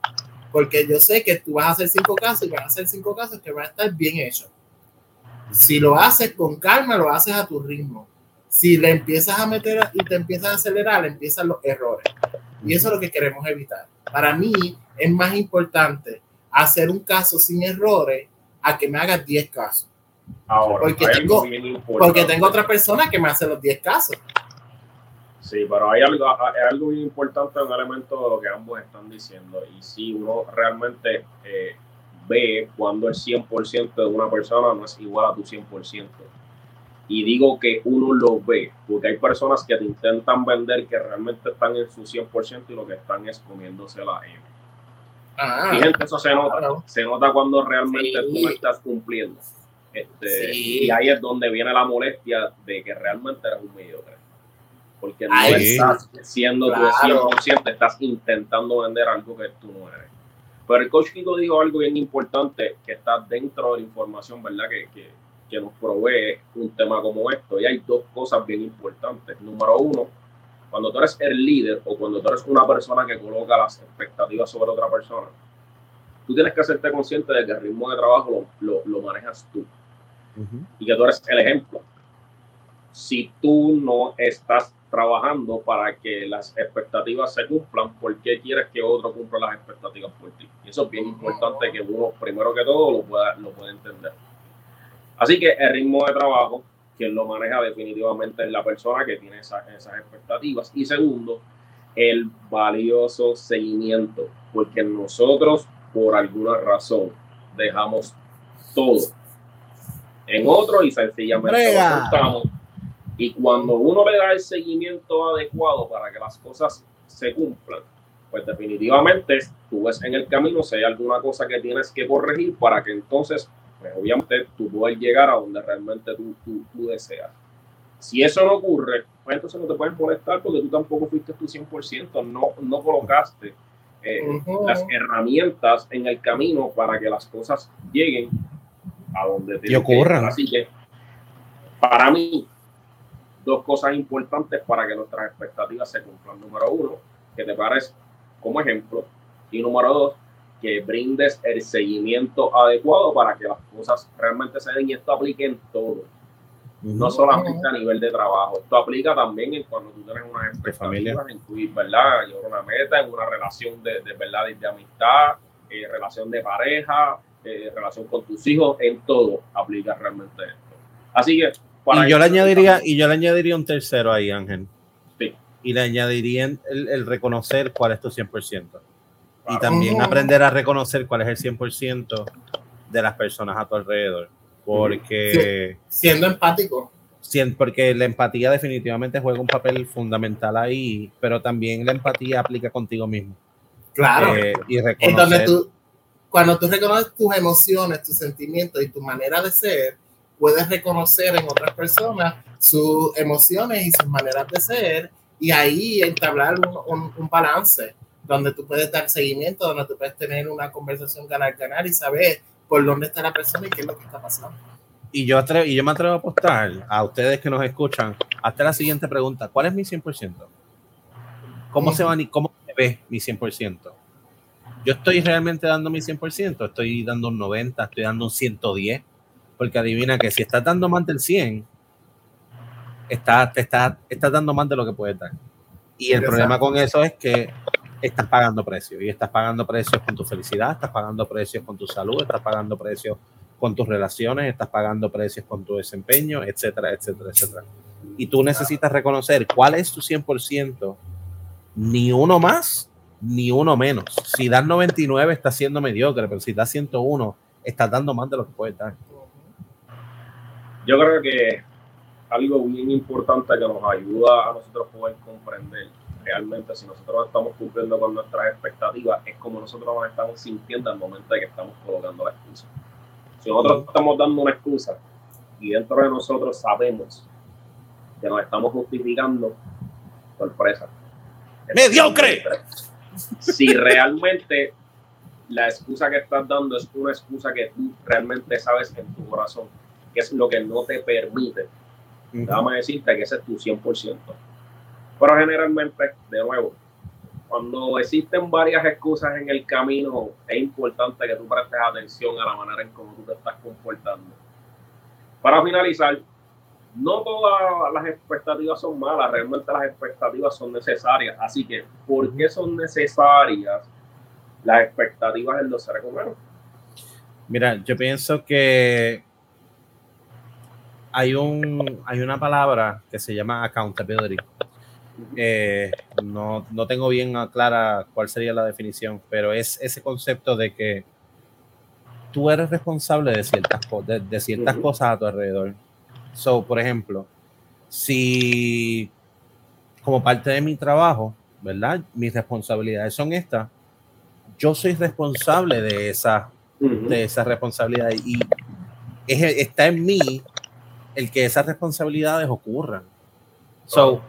Porque yo sé que tú vas a hacer cinco casos y vas a hacer cinco casos que van a estar bien hechos. Si lo haces con calma, lo haces a tu ritmo. Si le empiezas a meter y te empiezas a acelerar, empiezan los errores. Y eso es lo que queremos evitar. Para mí es más importante hacer un caso sin errores a que me hagas 10 casos. Ahora, porque, tengo, porque tengo otra persona que me hace los 10 casos. Sí, pero hay algo, hay algo muy importante, un elemento de lo que ambos están diciendo. Y si uno realmente eh, ve cuando el 100% de una persona no es igual a tu 100%. Y digo que uno lo ve, porque hay personas que te intentan vender que realmente están en su 100% y lo que están es comiéndose la M. Ah, y gente, eso se nota. Claro. Se nota cuando realmente sí. tú no estás cumpliendo. Este, sí. Y ahí es donde viene la molestia de que realmente eres un mediocre. Porque no Ay, estás siendo claro. tu 100%, estás intentando vender algo que tú no eres. Pero el coach Kiko dijo algo bien importante que está dentro de la información, ¿verdad? Que, que que nos provee un tema como esto. Y hay dos cosas bien importantes. Número uno, cuando tú eres el líder o cuando tú eres una persona que coloca las expectativas sobre otra persona, tú tienes que hacerte consciente de que el ritmo de trabajo lo, lo, lo manejas tú. Uh -huh. Y que tú eres el ejemplo. Si tú no estás trabajando para que las expectativas se cumplan, ¿por qué quieres que otro cumpla las expectativas por ti? Y eso es bien importante que uno, primero que todo, lo pueda, lo pueda entender. Así que el ritmo de trabajo quien lo maneja definitivamente es la persona que tiene esas, esas expectativas. Y segundo, el valioso seguimiento, porque nosotros por alguna razón dejamos todo en otro y sencillamente lo Y cuando uno le da el seguimiento adecuado para que las cosas se cumplan, pues definitivamente tú ves en el camino si hay alguna cosa que tienes que corregir para que entonces, pues obviamente tú puedas llegar a donde realmente tú, tú, deseas. Si eso no ocurre, pues entonces no te puedes molestar porque tú tampoco fuiste tu 100%, no, no colocaste eh, las herramientas en el camino para que las cosas lleguen a donde te y ocurran. Así que, para mí, dos cosas importantes para que nuestras expectativas se cumplan. Número uno, que te pares como ejemplo. Y número dos, que brindes el seguimiento adecuado para que las cosas realmente se den y esto aplique en todo. No solamente a nivel de trabajo, esto aplica también en cuando tú tienes una expectativas en tu, ¿verdad? una meta, en una relación de, de verdad, de, amistad, eh, relación de pareja, eh, relación con tus hijos, en todo aplica realmente esto. Así que... y yo le añadiría, y yo le añadiría un tercero ahí, Ángel y le añadiría el, reconocer cuál es tu 100%. Y también aprender a reconocer cuál es el 100% de las personas a tu alrededor. Porque... siendo empático. Porque la empatía definitivamente juega un papel fundamental ahí, pero también la empatía aplica contigo mismo. Claro. Eh, y reconocer... tú, cuando tú reconoces tus emociones, tus sentimientos y tu manera de ser, puedes reconocer en otras personas sus emociones y sus maneras de ser y ahí entablar un, un, balance donde tú puedes dar seguimiento, donde tú puedes tener una conversación ganar-ganar y saber por dónde está la persona y qué es lo que está pasando. Y yo, atrevo, y yo me atrevo a apostar a ustedes que nos escuchan hasta la siguiente pregunta. ¿Cuál es mi 100%? ¿Cómo se van y cómo se ve mi 100%? Yo estoy realmente dando mi 100%, estoy dando un 90, estoy dando un 110, porque adivina que si estás dando más del 100, está, te está, estás dando más de lo que puedes dar. Y el problema con eso es que estás pagando precios y estás pagando precios con tu felicidad, estás pagando precios con tu salud, estás pagando precios con tus relaciones, estás pagando precios con tu desempeño, etcétera, etcétera, etcétera. Y tú necesitas reconocer cuál es tu 100%, ni uno más, ni uno menos. Si das 99 estás siendo mediocre, pero si das 101 estás dando más de lo que puedes dar. Yo creo que algo bien importante que nos ayuda a nosotros poder comprender realmente si nosotros estamos cumpliendo con nuestras expectativas, es como nosotros nos estamos sintiendo al momento de que estamos colocando la excusa. Si nosotros estamos dando una excusa y dentro de nosotros sabemos que nos estamos justificando, sorpresa. ¡Mediocre! Si realmente la excusa que estás dando es una excusa que tú realmente sabes en tu corazón, es lo que no te permite Déjame decirte que ese es tu 100%. Pero generalmente, de nuevo, cuando existen varias excusas en el camino, es importante que tú prestes atención a la manera en cómo tú te estás comportando. Para finalizar, no todas las expectativas son malas, realmente las expectativas son necesarias. Así que, ¿por qué son necesarias las expectativas en los seres humanos? Mira, yo pienso que hay, un, hay una palabra que se llama accountability. Eh, no, no, tengo bien clara cuál sería la definición, pero es ese concepto de que tú eres responsable de ciertas, de, de ciertas cosas a tu alrededor. So, por ejemplo, si como parte de mi trabajo, ¿verdad? Mis responsabilidades son estas. Yo soy responsable de esa, de esa responsabilidad y está en mí el que esas responsabilidades ocurran. So,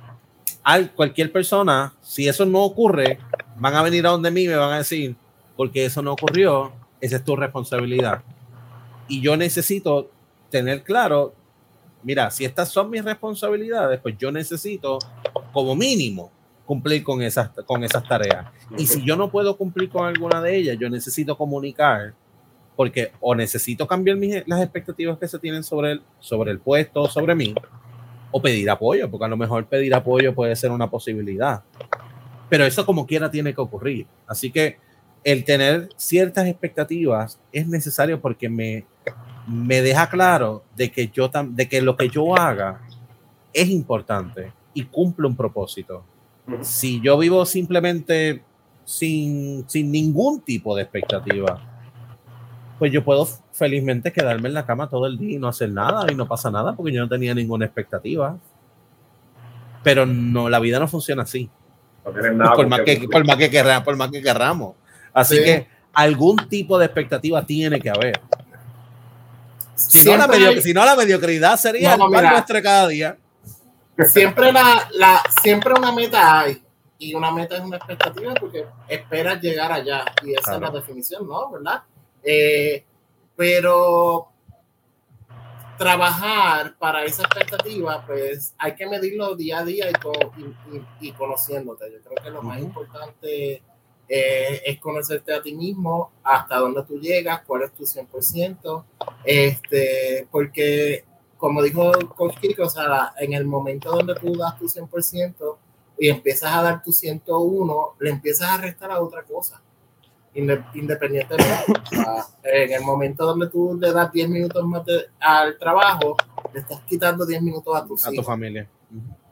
al, cualquier persona, si eso no ocurre, van a venir a donde mí me van a decir, porque eso no ocurrió, esa es tu responsabilidad. Y yo necesito tener claro, mira, si estas son mis responsabilidades, pues yo necesito como mínimo cumplir con esas, con esas tareas. Y si yo no puedo cumplir con alguna de ellas, yo necesito comunicar porque o necesito cambiar las expectativas que se tienen sobre el, sobre el puesto, sobre mí, o pedir apoyo, porque a lo mejor pedir apoyo puede ser una posibilidad. Pero eso como quiera tiene que ocurrir. Así que el tener ciertas expectativas es necesario porque me, me deja claro de que yo de que lo que yo haga es importante y cumple un propósito. Si yo vivo simplemente sin, sin ningún tipo de expectativa, pues yo puedo felizmente quedarme en la cama todo el día y no hacer nada y no pasa nada porque yo no tenía ninguna expectativa. Pero no, la vida no funciona así. por, más que, por, más que, querramos, por más que querramos. Así que algún tipo de expectativa tiene que haber. Si, no la, si no, la mediocridad sería el nuestro cada día. Siempre, la, la, siempre una meta hay. Y una meta es una expectativa porque esperas llegar allá. Y esa es la definición, ¿no? ¿Verdad? Eh, pero trabajar para esa expectativa, pues hay que medirlo día a día y, y, conociéndote. Yo creo que lo más importante eh, es conocerte a ti mismo, hasta dónde tú llegas, cuál es tu 100%, este, porque como dijo Coach Kiko, o sea, en el momento donde tú das tu 100% y empiezas a dar tu 101, le empiezas a restar a otra cosa independientemente. en el momento donde tú le das 10 minutos más al trabajo, le estás quitando 10 minutos a tu, a tu familia.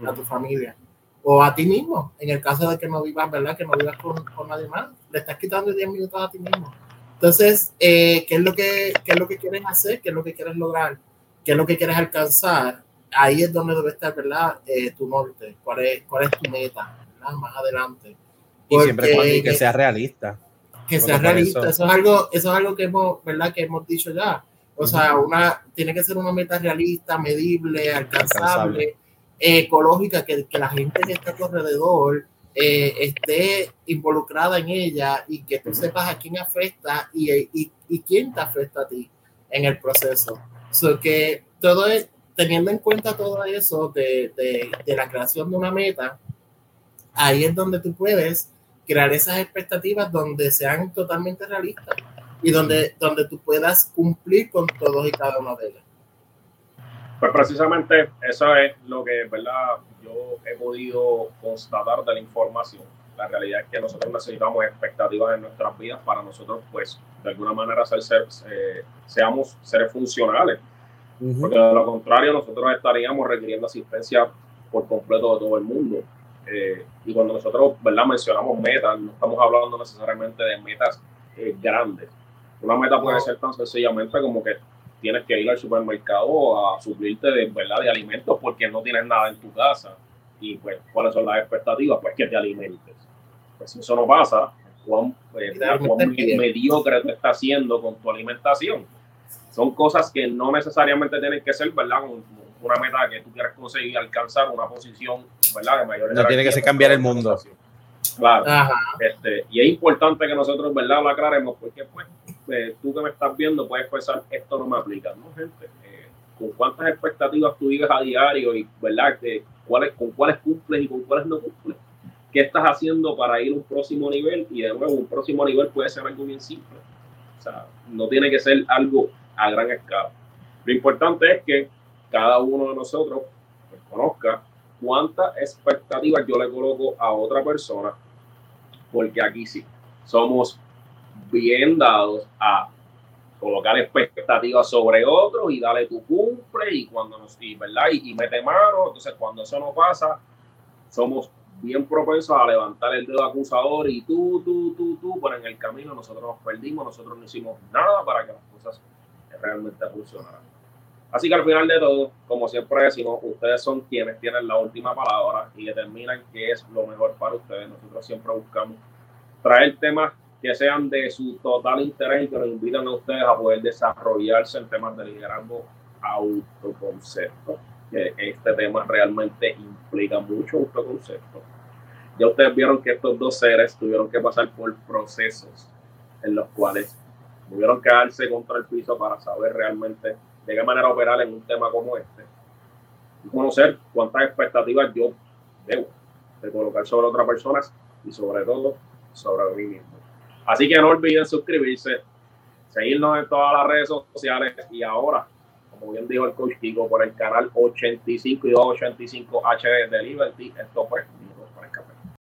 A tu familia. O a ti mismo, en el caso de que no vivas, ¿verdad? Que no vivas con, con nadie más, le estás quitando 10 minutos a ti mismo. Entonces, eh, ¿qué, es lo que, ¿qué es lo que quieres hacer? ¿Qué es lo que quieres lograr? ¿Qué es lo que quieres alcanzar? Ahí es donde debe estar, ¿verdad? Eh, tu norte. ¿Cuál es, ¿Cuál es tu meta? Más adelante. y siempre cuando que sea realista que sea realista. Eso. es algo, eso es algo que hemos, ¿verdad? Que hemos dicho ya. O sea, una, tiene que ser una meta realista, medible, alcanzable, ecológica, que, que, la gente que está a tu alrededor eh, esté involucrada en ella y que tú sepas a quién afecta y, y, y quién te afecta a ti en el proceso. So que todo es, teniendo en cuenta todo eso de, de, de la creación de una meta, ahí es donde tú puedes crear esas expectativas donde sean totalmente realistas y donde, donde tú puedas cumplir con todos y cada uno de ellos. Pues precisamente eso es lo que, ¿verdad? Yo he podido constatar de la información. La realidad es que nosotros necesitamos expectativas en nuestras vidas para nosotros, pues, de alguna manera ser, ser eh, seamos seres funcionales. Porque de lo contrario, nosotros estaríamos requiriendo asistencia por completo de todo el mundo. Eh, y cuando nosotros ¿verdad? mencionamos metas, no estamos hablando necesariamente de metas eh, grandes. Una meta puede ser tan sencillamente como que tienes que ir al supermercado a suplirte de, ¿verdad? de alimentos porque no tienes nada en tu casa. Y pues, ¿cuáles son las expectativas? Pues que te alimentes. Pues si eso no pasa, ¿cuán, eh, cuán mediocre te está haciendo con tu alimentación? Son cosas que no necesariamente tienen que ser, ¿verdad? una meta que tú quieras conseguir alcanzar una posición, ¿verdad? De mayor No tiene que ser cambiar el mundo. Claro. Este, y es importante que nosotros, ¿verdad? Lo aclaremos porque, pues, eh, tú que me estás viendo puedes pensar, esto no me aplica, ¿no, gente? Eh, ¿Con cuántas expectativas tú vives a diario y, ¿verdad? Que, cuáles, ¿Con cuáles cumples y con cuáles no cumples? ¿Qué estás haciendo para ir a un próximo nivel? Y de nuevo, un próximo nivel puede ser algo bien simple. O sea, no tiene que ser algo a gran escala. Lo importante es que cada uno de nosotros pues, conozca cuántas expectativas yo le coloco a otra persona, porque aquí sí, somos bien dados a colocar expectativas sobre otros y darle tu cumple y cuando nos y, ¿verdad? Y, mete mano, entonces cuando eso no pasa, somos bien propensos a levantar el dedo acusador y tú, tú, tú, tú, pero en el camino nosotros nos perdimos, nosotros no hicimos nada para que las cosas realmente funcionaran. Así que al final de todo, como siempre decimos, ustedes son quienes tienen la última palabra y determinan qué es lo mejor para ustedes. Nosotros siempre buscamos traer temas que sean de su total interés y que nos invitan a ustedes a poder desarrollarse en temas de liderazgo autoconcepto. Que este tema realmente implica mucho autoconcepto. Ya ustedes vieron que estos dos seres tuvieron que pasar por procesos en los cuales tuvieron que darse contra el piso para saber realmente de qué manera operar en un tema como este y conocer cuántas expectativas yo debo de colocar sobre otras personas y sobre todo sobre mí mismo. Así que no olviden suscribirse, seguirnos en todas las redes sociales y ahora, como bien dijo el coach Kiko, por el canal 85 y 285 HD de Liberty, esto fue